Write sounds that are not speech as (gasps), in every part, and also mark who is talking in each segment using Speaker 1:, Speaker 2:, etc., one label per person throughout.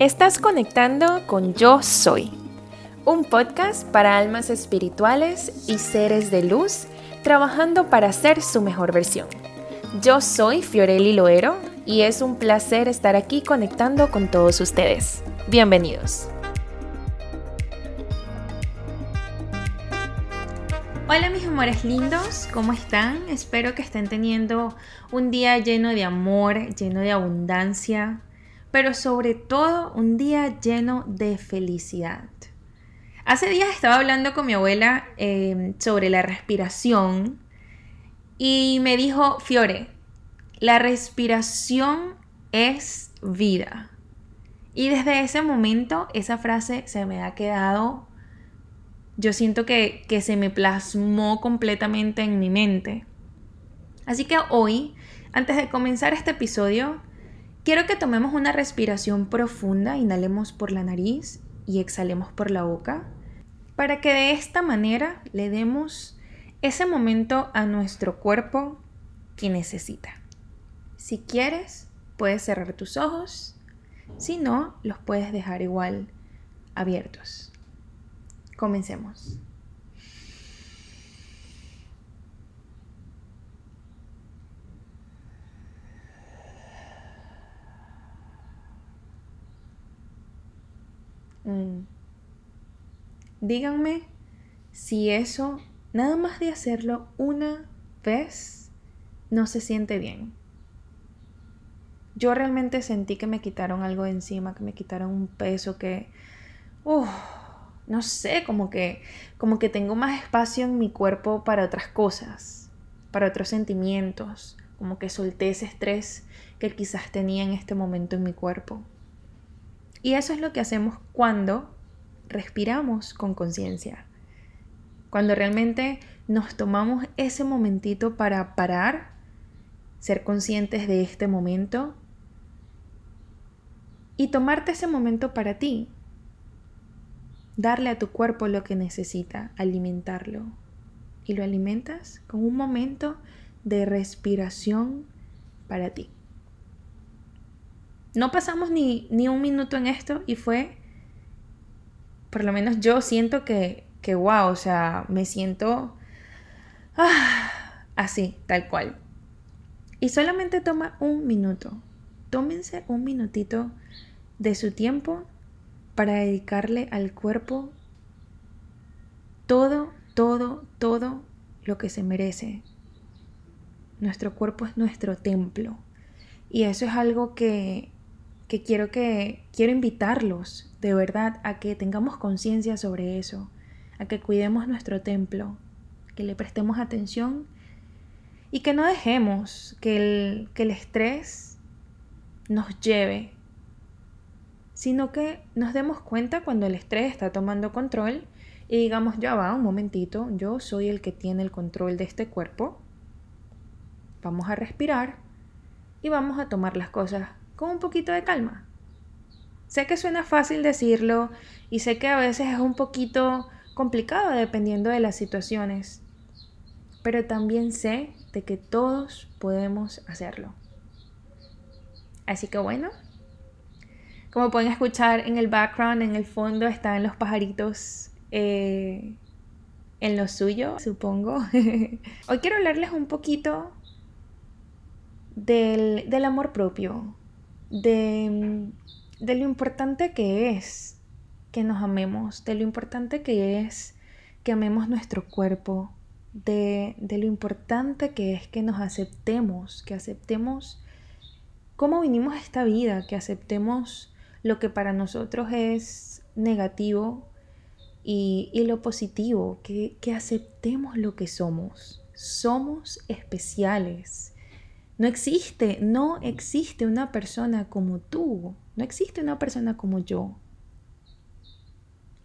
Speaker 1: Estás conectando con Yo Soy, un podcast para almas espirituales y seres de luz trabajando para ser su mejor versión. Yo soy Fiorelli Loero y es un placer estar aquí conectando con todos ustedes. Bienvenidos. Hola mis amores lindos, ¿cómo están? Espero que estén teniendo un día lleno de amor, lleno de abundancia, pero sobre todo un día lleno de felicidad. Hace días estaba hablando con mi abuela em, sobre la respiración y me dijo, Fiore, la respiración es vida. Y desde ese momento esa frase se me ha quedado, yo siento que, que se me plasmó completamente en mi mente. Así que hoy, antes de comenzar este episodio, Quiero que tomemos una respiración profunda, inhalemos por la nariz y exhalemos por la boca, para que de esta manera le demos ese momento a nuestro cuerpo que necesita. Si quieres, puedes cerrar tus ojos, si no, los puedes dejar igual abiertos. Comencemos. Mm. Díganme si eso, nada más de hacerlo una vez, no se siente bien. Yo realmente sentí que me quitaron algo de encima, que me quitaron un peso, que, no sé, como que, como que tengo más espacio en mi cuerpo para otras cosas, para otros sentimientos, como que solté ese estrés que quizás tenía en este momento en mi cuerpo. Y eso es lo que hacemos cuando respiramos con conciencia. Cuando realmente nos tomamos ese momentito para parar, ser conscientes de este momento y tomarte ese momento para ti. Darle a tu cuerpo lo que necesita, alimentarlo. Y lo alimentas con un momento de respiración para ti. No pasamos ni, un minuto en esto y fue, por lo menos yo siento que, que wow, o sea, me siento ah, así, tal cual. Y solamente toma un minuto. Tómense un minutito de su tiempo para dedicarle al cuerpo todo, todo, todo lo que se merece. Nuestro cuerpo es nuestro templo. Y eso es algo que que quiero que quiero invitarlos de verdad a que tengamos conciencia sobre eso, a que cuidemos nuestro templo, que le prestemos atención y que no dejemos que el, que el estrés nos lleve, sino que nos demos cuenta cuando el estrés está tomando control y digamos, ya va, un momentito, yo soy el que tiene el control de este cuerpo, vamos a respirar y vamos a tomar las cosas con un poquito de calma. Sé que suena fácil decirlo y sé que a veces es un poquito complicado dependiendo de las situaciones, pero también sé de que todos podemos hacerlo. Así que bueno, como pueden escuchar en el background, en el fondo están los pajaritos eh, en lo suyo, supongo. (laughs) Hoy quiero hablarles un poquito del, del amor propio, de, de lo importante que es que nos amemos, de lo importante que es que amemos nuestro cuerpo, de, de, lo importante que es que nos aceptemos, que aceptemos cómo vinimos a esta vida, que aceptemos lo que para nosotros es negativo y, y lo positivo, que, que aceptemos lo que somos. Somos especiales. No existe, no existe una persona como tú, no existe una persona como yo.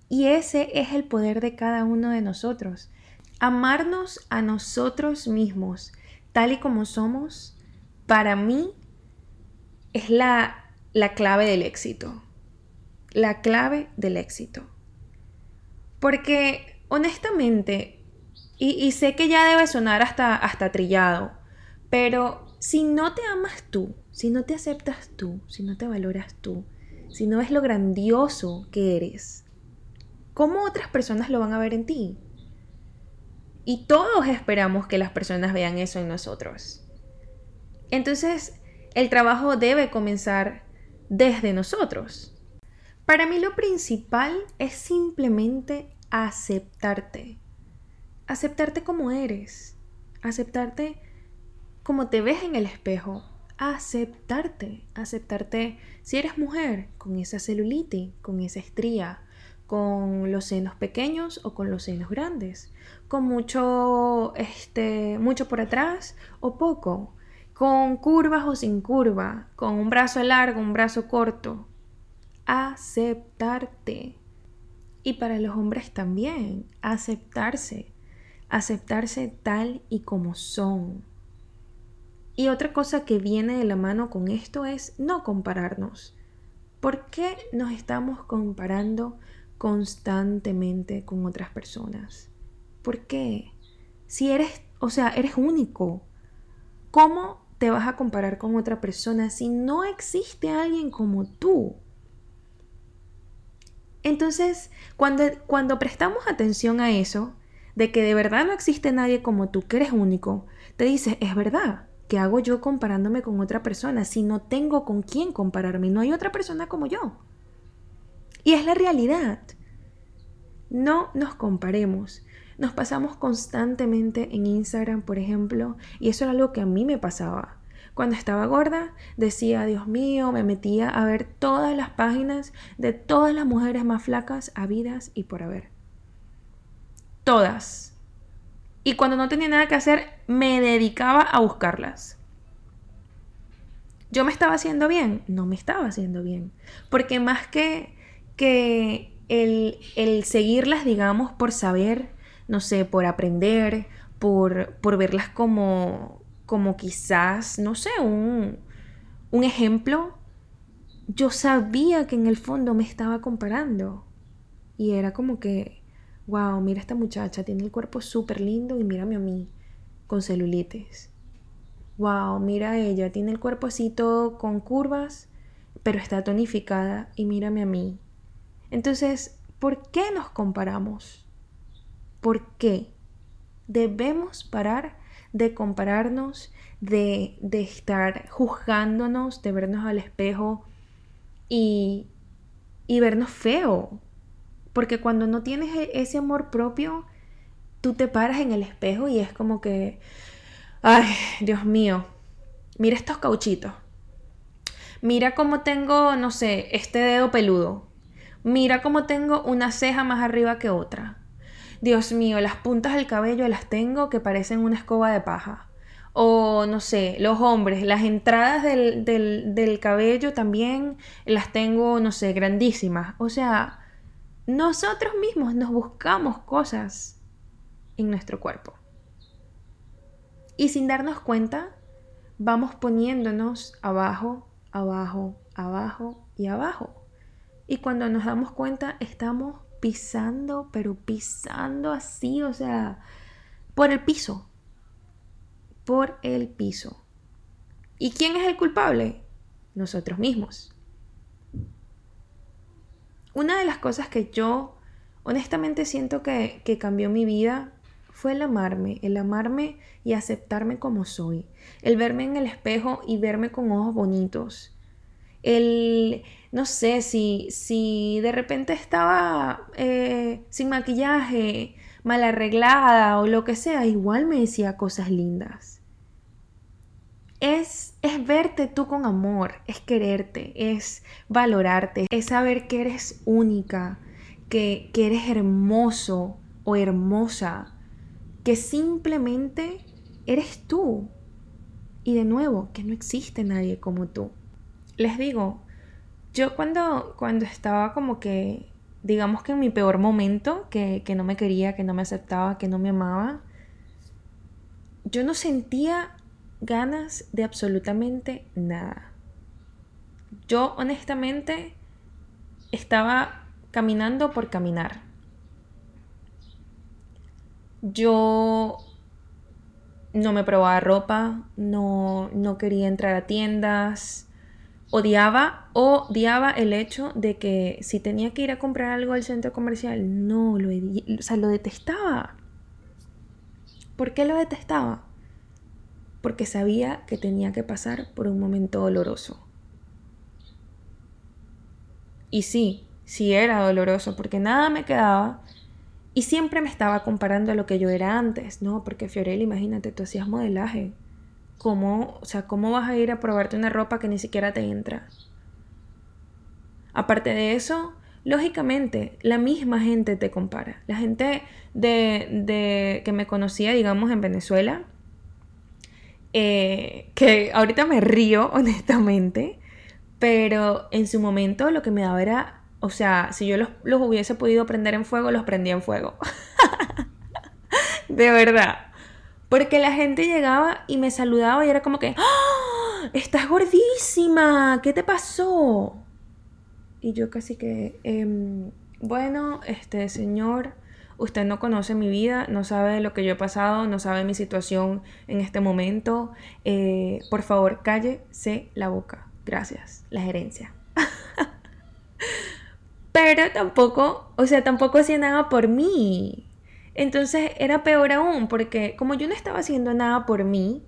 Speaker 1: Y ese es el poder de cada uno de nosotros. Amarnos a nosotros mismos, tal y como somos, para mí es la, la clave del éxito. La clave del éxito. Porque honestamente, y, sé que ya debe sonar hasta, hasta trillado, pero si no te amas tú, si no te aceptas tú, si no te valoras tú, si no ves lo grandioso que eres, ¿cómo otras personas lo van a ver en ti? Y todos esperamos que las personas vean eso en nosotros. Entonces, el trabajo debe comenzar desde nosotros. Para mí lo principal es simplemente aceptarte. Aceptarte como eres. Aceptarte como te ves en el espejo. Aceptarte. Aceptarte si eres mujer con esa celulitis, con esa estría, con los senos pequeños o con los senos grandes, con mucho, este, mucho por atrás o poco, con curvas o sin curva, con un brazo largo, un brazo corto. Aceptarte. Y para los hombres también, aceptarse, aceptarse tal y como son. Y otra cosa que viene de la mano con esto es no compararnos. ¿Por qué nos estamos comparando constantemente con otras personas? ¿Por qué? Si eres, o sea, eres único. ¿Cómo te vas a comparar con otra persona si no existe alguien como tú? Entonces, cuando, cuando prestamos atención a eso, de que de verdad no existe nadie como tú, que eres único, te dices, es verdad, ¿qué hago yo comparándome con otra persona si no tengo con quién compararme? No hay otra persona como yo. Y es la realidad. No nos comparemos. Nos pasamos constantemente en Instagram, por ejemplo, y eso era algo que a mí me pasaba. Cuando estaba gorda, decía, Dios mío, me metía a ver todas las páginas de todas las mujeres más flacas, habidas y por haber. Todas. Y cuando no tenía nada que hacer, me dedicaba a buscarlas. ¿Yo me estaba haciendo bien? No me estaba haciendo bien. Porque más que, que el, el seguirlas, digamos, por saber, no sé, por aprender, por, por verlas como, como quizás, no sé, un, un ejemplo, yo sabía que en el fondo me estaba comparando. Y era como que, wow, mira esta muchacha, tiene el cuerpo súper lindo y mírame a mí, con celulitis. Wow, mira a ella, tiene el cuerpo así todo con curvas, pero está tonificada y mírame a mí. Entonces, ¿por qué nos comparamos? ¿Por qué? Debemos parar de compararnos, de, de estar juzgándonos, de vernos al espejo y, y vernos feo. Porque cuando no tienes e, ese amor propio, tú te paras en el espejo y es como que, ay, Dios mío, mira estos cauchitos. Mira cómo tengo, no sé, este dedo peludo. Mira cómo tengo una ceja más arriba que otra. Dios mío, las puntas del cabello las tengo que parecen una escoba de paja. O no sé, los hombres, las entradas del, del, cabello también las tengo, no sé, grandísimas. O sea, nosotros mismos nos buscamos cosas en nuestro cuerpo. Y sin darnos cuenta, vamos poniéndonos abajo, abajo, abajo y abajo. Y cuando nos damos cuenta, estamos pisando, pero pisando así, o sea, por el piso. Por el piso. ¿Y quién es el culpable? Nosotros mismos. Una de las cosas que yo honestamente siento que, que cambió mi vida fue el amarme, el amarme y aceptarme como soy, el verme en el espejo y verme con ojos bonitos, el, no sé, si, si de repente estaba eh, sin maquillaje, mal arreglada o lo que sea, igual me decía cosas lindas. Es, es verte tú con amor, es quererte, es valorarte, es saber que eres única, que, que eres hermoso o hermosa, que simplemente eres tú. Y de nuevo, que no existe nadie como tú les digo, yo cuando, cuando estaba como que, digamos que en mi peor momento, que, que no me quería, que no me aceptaba, que no me amaba, yo no sentía ganas de absolutamente nada. Yo honestamente estaba caminando por caminar. Yo no me probaba ropa, no, no quería entrar a tiendas, odiaba, odiaba el hecho de que si tenía que ir a comprar algo al centro comercial, no, lo, o sea, lo detestaba. ¿Por qué lo detestaba? Porque sabía que tenía que pasar por un momento doloroso. Y sí, sí era doloroso porque nada me quedaba y siempre me estaba comparando a lo que yo era antes, ¿no? Porque Fiorella, imagínate, tú hacías modelaje. ¿Cómo, o sea, cómo vas a ir a probarte una ropa que ni siquiera te entra? Aparte de eso, lógicamente, la misma gente te compara. La gente de, de que me conocía, digamos, en Venezuela, eh, que ahorita me río, (laughs) honestamente, pero en su momento lo que me daba era, o sea, si yo los, los hubiese podido prender en fuego, los prendía en fuego. (laughs) de verdad. Porque la gente llegaba y me saludaba y era como que, ¡Ah! estás gordísima, ¿qué te pasó? Y yo casi que, em, bueno, este señor, usted no conoce mi vida, no sabe lo que yo he pasado, no sabe mi situación en este momento. Eh, por favor, cállese la boca. Gracias, la gerencia. (laughs) Pero tampoco, o sea, tampoco hacía nada por mí. Entonces era peor aún, porque como yo no estaba haciendo nada por mí,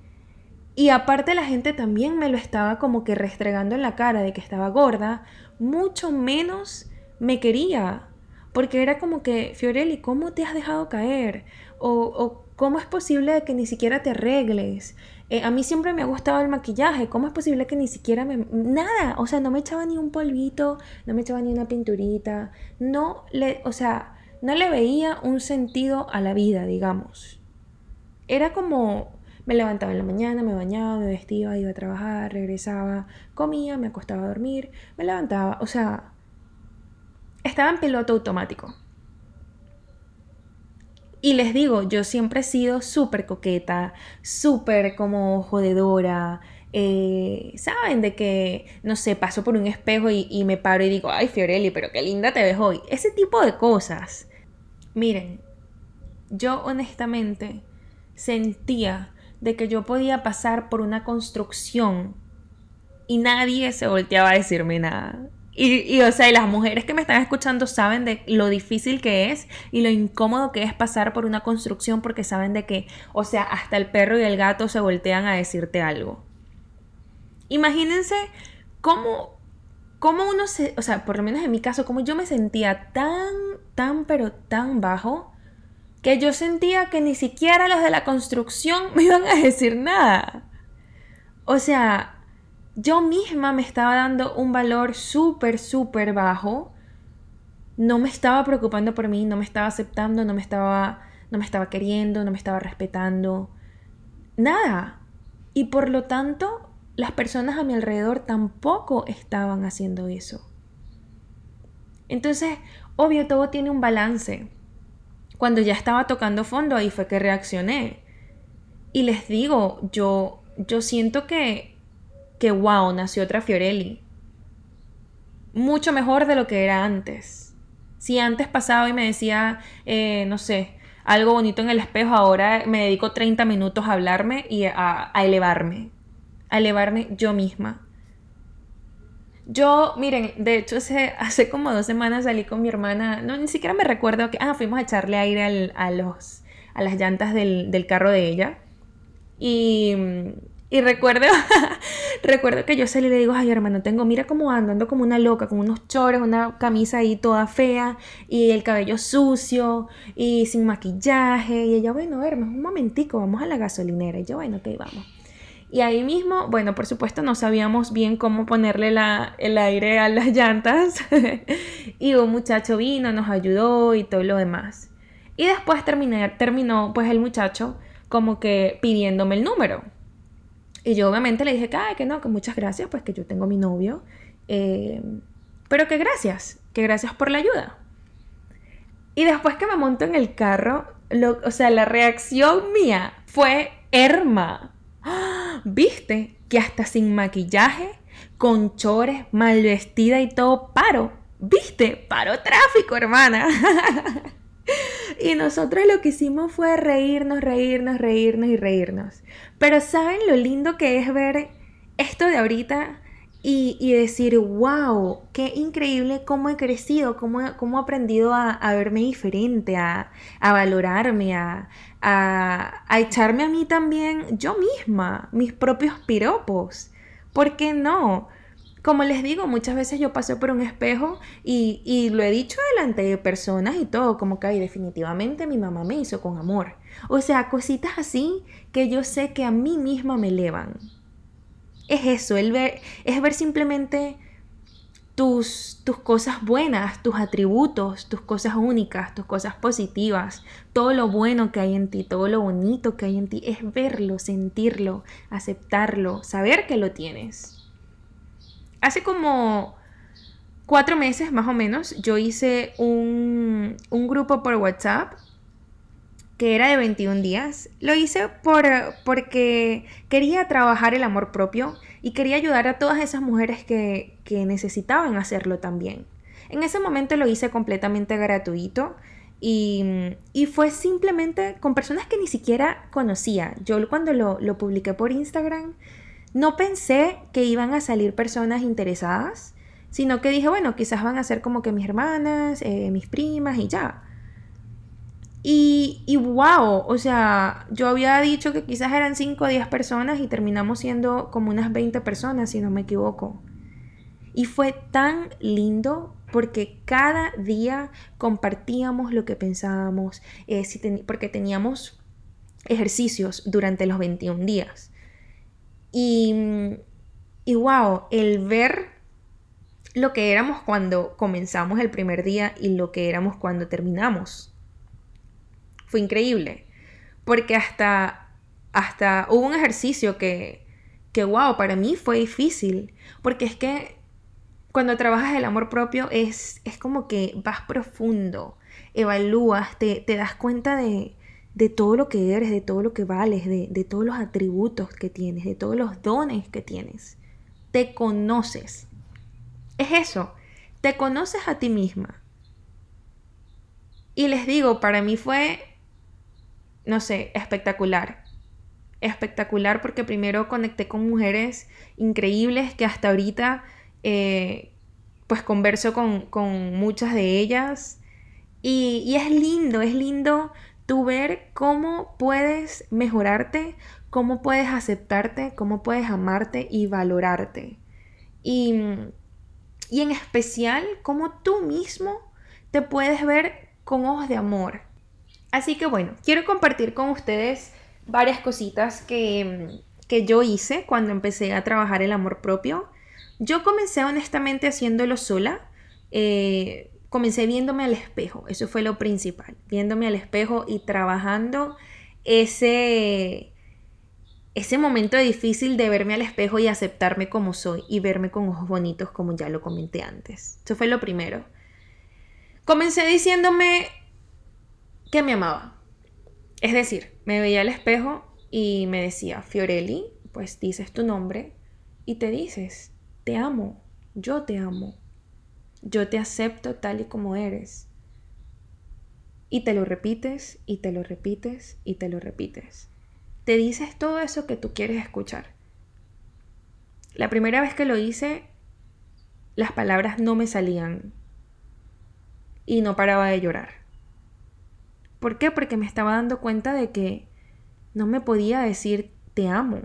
Speaker 1: y aparte la gente también me lo estaba como que restregando en la cara de que estaba gorda, mucho menos me quería. Porque era como que, Fiorelli, ¿cómo te has dejado caer? O, ¿cómo es posible que ni siquiera te arregles? Eh, a mí siempre me ha gustado el maquillaje. ¿Cómo es posible que ni siquiera me... Nada, o sea, no me echaba ni un polvito, no me echaba ni una pinturita. No le, o sea, no le veía un sentido a la vida, digamos. Era como me levantaba en la mañana, me bañaba, me vestía, iba a trabajar, regresaba, comía, me acostaba a dormir, me levantaba, o sea, estaba en piloto automático. Y les digo, yo siempre he sido súper coqueta, súper como jodedora. Eh, Saben de que, no sé, paso por un espejo y, y me paro y digo, ay Fiorelli, pero qué linda te ves hoy. Ese tipo de cosas. Miren, yo honestamente sentía de que yo podía pasar por una construcción y nadie se volteaba a decirme nada. Y, o sea, las mujeres que me están escuchando saben de lo difícil que es y lo incómodo que es pasar por una construcción porque saben de que, o sea, hasta el perro y el gato se voltean a decirte algo. Imagínense cómo, cómo uno se, o sea, por lo menos en mi caso, como yo me sentía tan, tan, pero tan bajo, que yo sentía que ni siquiera los de la construcción (laughs) me iban a decir nada. O sea, yo misma me estaba dando un valor súper, súper bajo. No me estaba preocupando por mí, no me estaba aceptando, no me estaba, no me estaba queriendo, no me estaba respetando. Nada. Y por lo tanto, las personas a mi alrededor tampoco estaban haciendo eso. Entonces, obvio, todo tiene un balance. Cuando ya estaba tocando fondo, ahí fue que reaccioné. Y les digo, yo, yo siento que que wow, nació otra Fiorelli. Mucho mejor de lo que era antes. Si antes pasaba y me decía, eh, no sé, algo bonito en el espejo, ahora me dedico 30 minutos a hablarme y a, elevarme. A elevarme yo misma. Yo, miren, de hecho hace, hace, como dos semanas salí con mi hermana, no, ni siquiera me recuerdo que, ah, fuimos a echarle aire a, los, a las llantas del, del carro de ella. Y y recuerdo, (laughs) recuerdo que yo salí y le digo, ay hermano, tengo, mira cómo ando, ando como una loca, con unos chores, una camisa ahí toda fea, y el cabello sucio, y sin maquillaje. Y ella, bueno, hermano, un momentico, vamos a la gasolinera. Y yo, bueno, ok, vamos. Y ahí mismo, bueno, por supuesto no sabíamos bien cómo ponerle la, el aire a las llantas. (laughs) y un muchacho vino, nos ayudó y todo lo demás. Y después terminé, terminó pues el muchacho como que pidiéndome el número. Y yo obviamente le dije que, que no, que muchas gracias, pues que yo tengo mi novio. Eh, pero que gracias, que gracias por la ayuda. Y después que me monto en el carro, o sea, la reacción mía fue herma. (gasps) ¿Viste? Que hasta sin maquillaje, con chores, mal vestida y todo, paro. ¿Viste? Paro tráfico, hermana. (laughs) Y nosotros lo que hicimos fue reírnos, reírnos, reírnos y reírnos. Pero ¿saben lo lindo que es ver esto de ahorita y, decir, wow, qué increíble cómo he crecido, cómo, cómo he aprendido a, verme diferente, a, valorarme, a, a, echarme a mí también yo misma, mis propios piropos. ¿Por qué no? Como les digo, muchas veces yo paso por un espejo y, y lo he dicho delante de personas y todo, como que definitivamente mi mamá me hizo con amor. O sea, cositas así que yo sé que a mí misma me elevan es eso, ver, es ver simplemente tus, tus cosas buenas, tus atributos, tus cosas únicas, tus cosas positivas, todo lo bueno que hay en ti, todo lo bonito que hay en ti, es verlo, sentirlo, aceptarlo, saber que lo tienes. Hace como cuatro meses más o menos yo hice un, un grupo por WhatsApp que era de 21 días, lo hice por, porque quería trabajar el amor propio y quería ayudar a todas esas mujeres que, que necesitaban hacerlo también. En ese momento lo hice completamente gratuito y, y, fue simplemente con personas que ni siquiera conocía. Yo cuando lo, lo, publiqué por Instagram no pensé que iban a salir personas interesadas, sino que dije, bueno, quizás van a ser como que mis hermanas, eh, mis primas y ya. Y, wow, o sea, yo había dicho que quizás eran 5 o 10 personas y terminamos siendo como unas 20 personas, si no me equivoco. Y fue tan lindo porque cada día compartíamos lo que pensábamos, eh, porque teníamos ejercicios durante los 21 días. Y, y wow, el ver lo que éramos cuando comenzamos el primer día y lo que éramos cuando terminamos fue increíble. Porque hasta, hasta hubo un ejercicio que, que, wow, para mí fue difícil. Porque es que cuando trabajas el amor propio es, es como que vas profundo, evalúas, te, te das cuenta de, de, todo lo que eres, de todo lo que vales, de, de todos los atributos que tienes, de todos los dones que tienes. Te conoces. Es eso, te conoces a ti misma. Y les digo, para mí fue no sé, espectacular. Espectacular porque primero conecté con mujeres increíbles que hasta ahorita eh, pues converso con, muchas de ellas. Y, y es lindo, es lindo tú ver cómo puedes mejorarte, cómo puedes aceptarte, cómo puedes amarte y valorarte. Y, y, en especial, cómo tú mismo te puedes ver con ojos de amor. Así que bueno, quiero compartir con ustedes varias cositas que, yo hice cuando empecé a trabajar el amor propio. Yo comencé honestamente haciéndolo sola. Eh, comencé viéndome al espejo, eso fue lo principal, viéndome al espejo y trabajando ese, ese momento difícil de verme al espejo y aceptarme como soy y verme con ojos bonitos como ya lo comenté antes. Eso fue lo primero. Comencé diciéndome, que me amaba. Es decir, me veía al espejo y me decía, Fiorelli, pues dices tu nombre y te dices, te amo, yo te amo, yo te acepto tal y como eres. Y te lo repites y te lo repites y te lo repites. Te dices todo eso que tú quieres escuchar. La primera vez que lo hice, las palabras no me salían y no paraba de llorar. ¿Por qué? Porque me estaba dando cuenta de que no me podía decir te amo.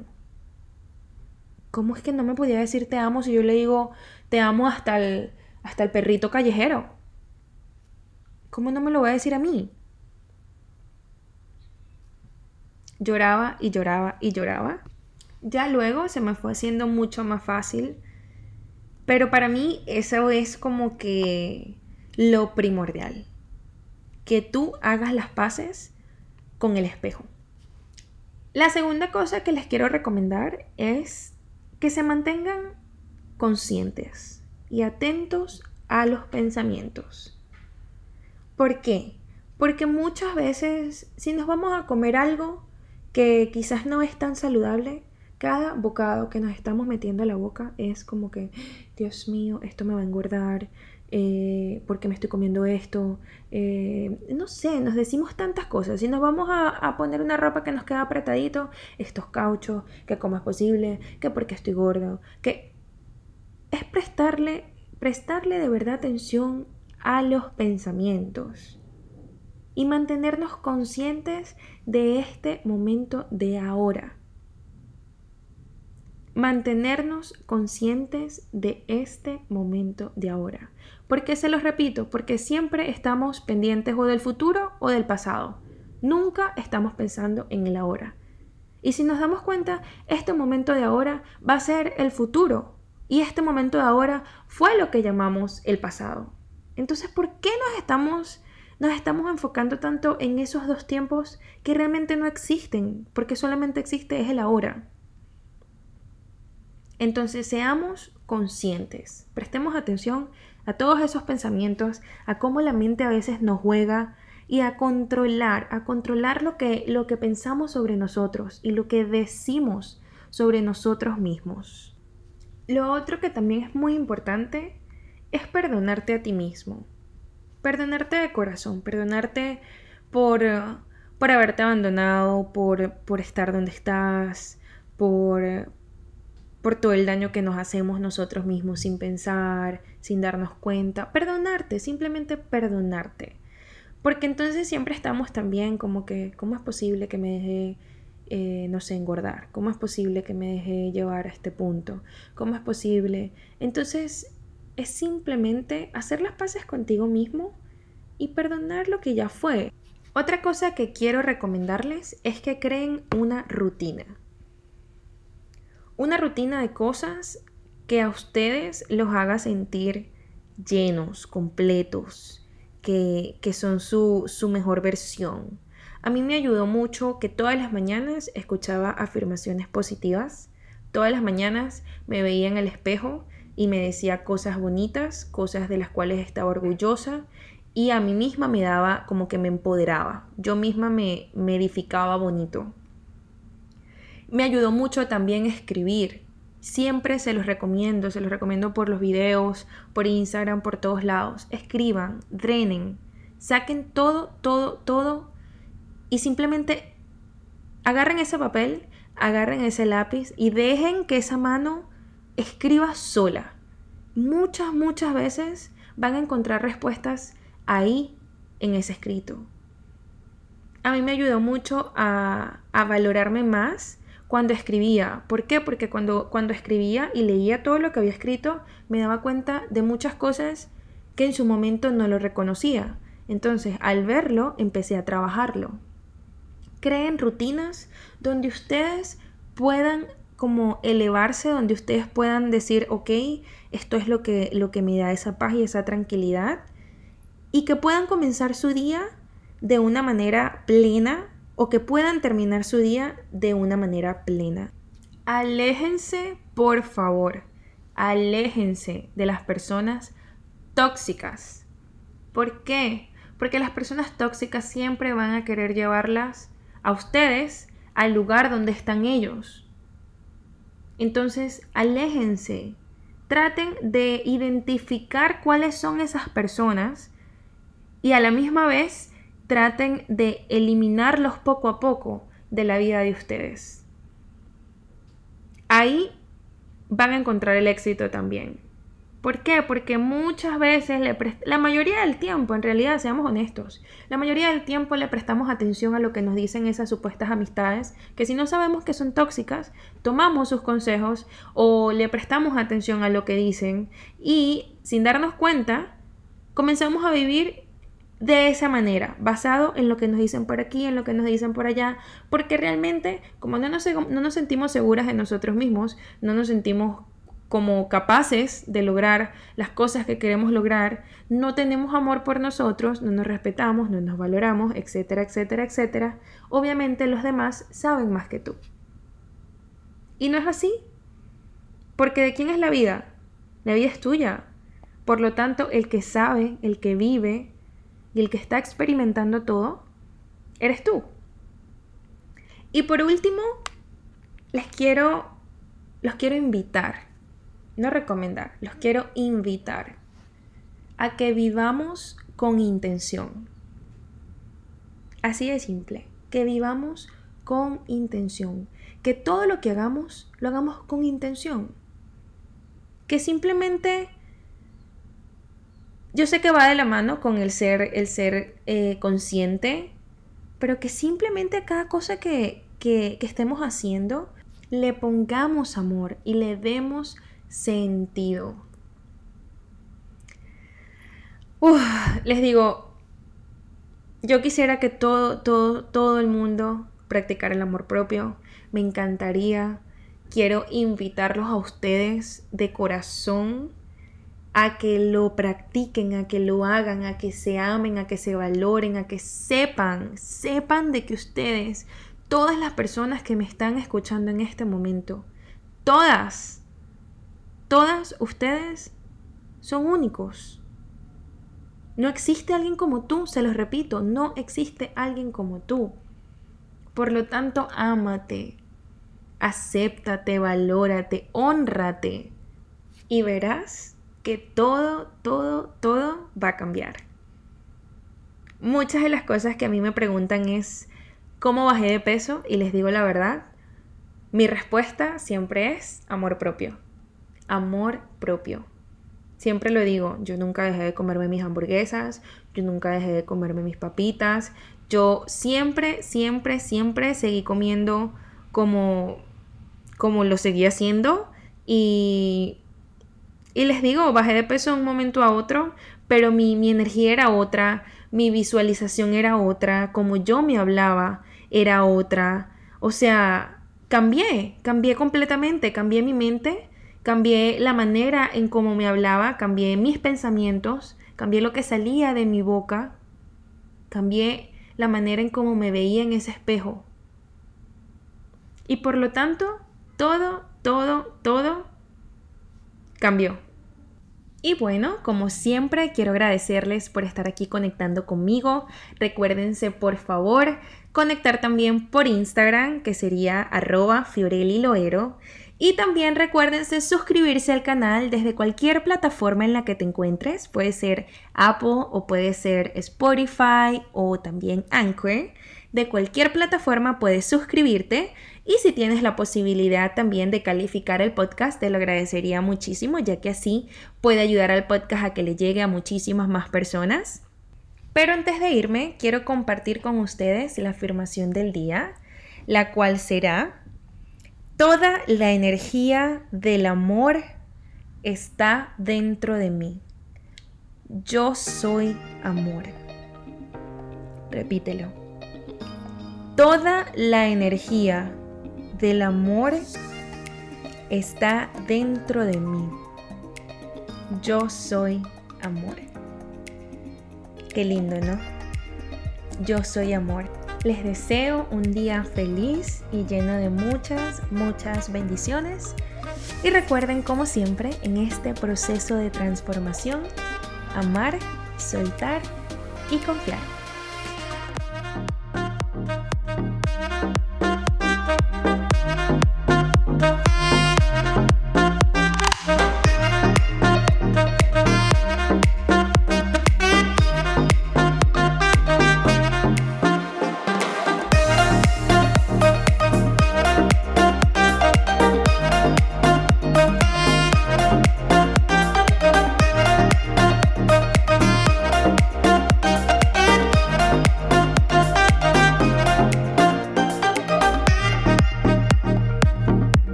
Speaker 1: ¿Cómo es que no me podía decir te amo si yo le digo te amo hasta el, hasta el perrito callejero? ¿Cómo no me lo voy a decir a mí? Lloraba y lloraba y lloraba. Ya luego se me fue haciendo mucho más fácil. Pero para mí eso es como que lo primordial que tú hagas las paces con el espejo. La segunda cosa que les quiero recomendar es que se mantengan conscientes y atentos a los pensamientos. ¿Por qué? Porque muchas veces si nos vamos a comer algo que quizás no es tan saludable, cada bocado que nos estamos metiendo a la boca es como que, Dios mío, esto me va a engordar, eh, ¿por qué me estoy comiendo esto? Eh, no sé, nos decimos tantas cosas. Si nos vamos a, poner una ropa que nos queda apretadito, estos cauchos, que cómo es posible, que porque estoy gordo, que... es prestarle, prestarle de verdad atención a los pensamientos y mantenernos conscientes de este momento de ahora. Mantenernos conscientes de este momento de ahora. Porque se los repito, porque siempre estamos pendientes o del futuro o del pasado. Nunca estamos pensando en el ahora. Y si nos damos cuenta, este momento de ahora va a ser el futuro. Y este momento de ahora fue lo que llamamos el pasado. Entonces, ¿por qué nos estamos nos estamos enfocando tanto en esos dos tiempos que realmente no existen, porque solamente existe es el ahora. Entonces seamos conscientes, prestemos atención a todos esos pensamientos, a cómo la mente a veces nos juega y a controlar, a controlar lo que, lo que pensamos sobre nosotros y lo que decimos sobre nosotros mismos. Lo otro que también es muy importante es perdonarte a ti mismo perdonarte de corazón, perdonarte por, por haberte abandonado, por, por estar donde estás, por, por todo el daño que nos hacemos nosotros mismos sin pensar, sin darnos cuenta. Perdonarte, simplemente perdonarte. Porque entonces siempre estamos también como que, ¿cómo es posible que me deje, eh, no sé, engordar? ¿Cómo es posible que me deje llevar a este punto? ¿Cómo es posible? Entonces es simplemente hacer las paces contigo mismo y perdonar lo que ya fue. Otra cosa que quiero recomendarles es que creen una rutina. Una rutina de cosas que a ustedes los haga sentir llenos, completos, que, son su, su mejor versión. A mí me ayudó mucho que todas las mañanas escuchaba afirmaciones positivas. Todas las mañanas me veía en el espejo y me decía cosas bonitas, cosas de las cuales estaba orgullosa y a mí misma me daba como que me empoderaba. Yo misma me, me edificaba bonito. Me ayudó mucho también escribir. Siempre se los recomiendo, se los recomiendo por los videos, por Instagram, por todos lados. Escriban, drenen, saquen todo, todo, todo y simplemente agarren ese papel, agarren ese lápiz y dejen que esa mano escriba sola. Muchas, muchas veces van a encontrar respuestas ahí en ese escrito. A mí me ayudó mucho a, valorarme más cuando escribía. ¿Por qué? Porque cuando, cuando escribía y leía todo lo que había escrito, me daba cuenta de muchas cosas que en su momento no lo reconocía. Entonces, al verlo, empecé a trabajarlo. Creen rutinas donde ustedes puedan como elevarse donde ustedes puedan decir, ok, esto es lo que, lo que me da esa paz y esa tranquilidad, y que puedan comenzar su día de una manera plena o que puedan terminar su día de una manera plena. Aléjense, por favor, aléjense de las personas tóxicas. ¿Por qué? Porque las personas tóxicas siempre van a querer llevarlas a ustedes al lugar donde están ellos. Entonces, aléjense. Traten de identificar cuáles son esas personas y a la misma vez traten de eliminarlos poco a poco de la vida de ustedes. Ahí van a encontrar el éxito también. ¿Por qué? Porque muchas veces, le la mayoría del tiempo, en realidad, seamos honestos, la mayoría del tiempo le prestamos atención a lo que nos dicen esas supuestas amistades, que si no sabemos que son tóxicas, tomamos sus consejos o le prestamos atención a lo que dicen y sin darnos cuenta, comenzamos a vivir de esa manera, basado en lo que nos dicen por aquí, en lo que nos dicen por allá, porque realmente como no nos, no nos sentimos seguras de nosotros mismos, no nos sentimos como capaces de lograr las cosas que queremos lograr, no tenemos amor por nosotros, no nos respetamos, no nos valoramos, etcétera, etcétera, etcétera, obviamente los demás saben más que tú. Y no es así, porque ¿de quién es la vida? La vida es tuya. Por lo tanto, el que sabe, el que vive y el que está experimentando todo, eres tú. Y por último, les quiero, los quiero invitar no recomendar, los quiero invitar a que vivamos con intención. Así de simple, que vivamos con intención, que todo lo que hagamos lo hagamos con intención. que simplemente yo sé que va de la mano con el ser, el ser eh, consciente, pero que simplemente cada cosa que, que, estemos haciendo le pongamos amor y le demos sentido. les digo, yo quisiera que todo, todo, todo el mundo practicara el amor propio. Me encantaría. Quiero invitarlos a ustedes de corazón a que lo practiquen, a que lo hagan, a que se amen, a que se valoren, a que sepan, sepan de que ustedes, todas las personas que me están escuchando en este momento, todas, todas ustedes son únicos. No existe alguien como tú, se los repito, no existe alguien como tú. Por lo tanto, ámate, acéptate, valórate, honrate y verás que todo, todo, todo va a cambiar. Muchas de las cosas que a mí me preguntan es, ¿cómo bajé de peso? Y les digo la verdad, mi respuesta siempre es amor propio. Amor propio. Siempre lo digo, yo nunca dejé de comerme mis hamburguesas, yo nunca dejé de comerme mis papitas, yo siempre, siempre, siempre seguí comiendo como, como lo seguía haciendo y y les digo, bajé de peso de un momento a otro, pero mi, mi energía era otra, mi visualización era otra, como yo me hablaba era otra. O sea, cambié, cambié completamente, cambié mi mente, cambié la manera en cómo me hablaba, cambié mis pensamientos, cambié lo que salía de mi boca, cambié la manera en cómo me veía en ese espejo. Y por lo tanto, todo, todo, todo cambió. Y bueno, como siempre, quiero agradecerles por estar aquí conectando conmigo. Recuérdense, por favor, conectar también por Instagram, que sería arroba fioreliloero. Y también recuérdense suscribirse al canal desde cualquier plataforma en la que te encuentres. Puede ser Apple o puede ser Spotify o también Anchor. De cualquier plataforma puedes suscribirte y si tienes la posibilidad también de calificar el podcast, te lo agradecería muchísimo, ya que así puede ayudar al podcast a que le llegue a muchísimas más personas. Pero antes de irme, quiero compartir con ustedes la afirmación del día, la cual será, toda la energía del amor está dentro de mí. Yo soy amor. Repítelo. Toda la energía del amor está dentro de mí. Yo soy amor. Qué lindo, ¿no? Yo soy amor. Les deseo un día feliz y lleno de muchas, muchas bendiciones. Y recuerden, como siempre, en este proceso de transformación, amar, soltar y confiar.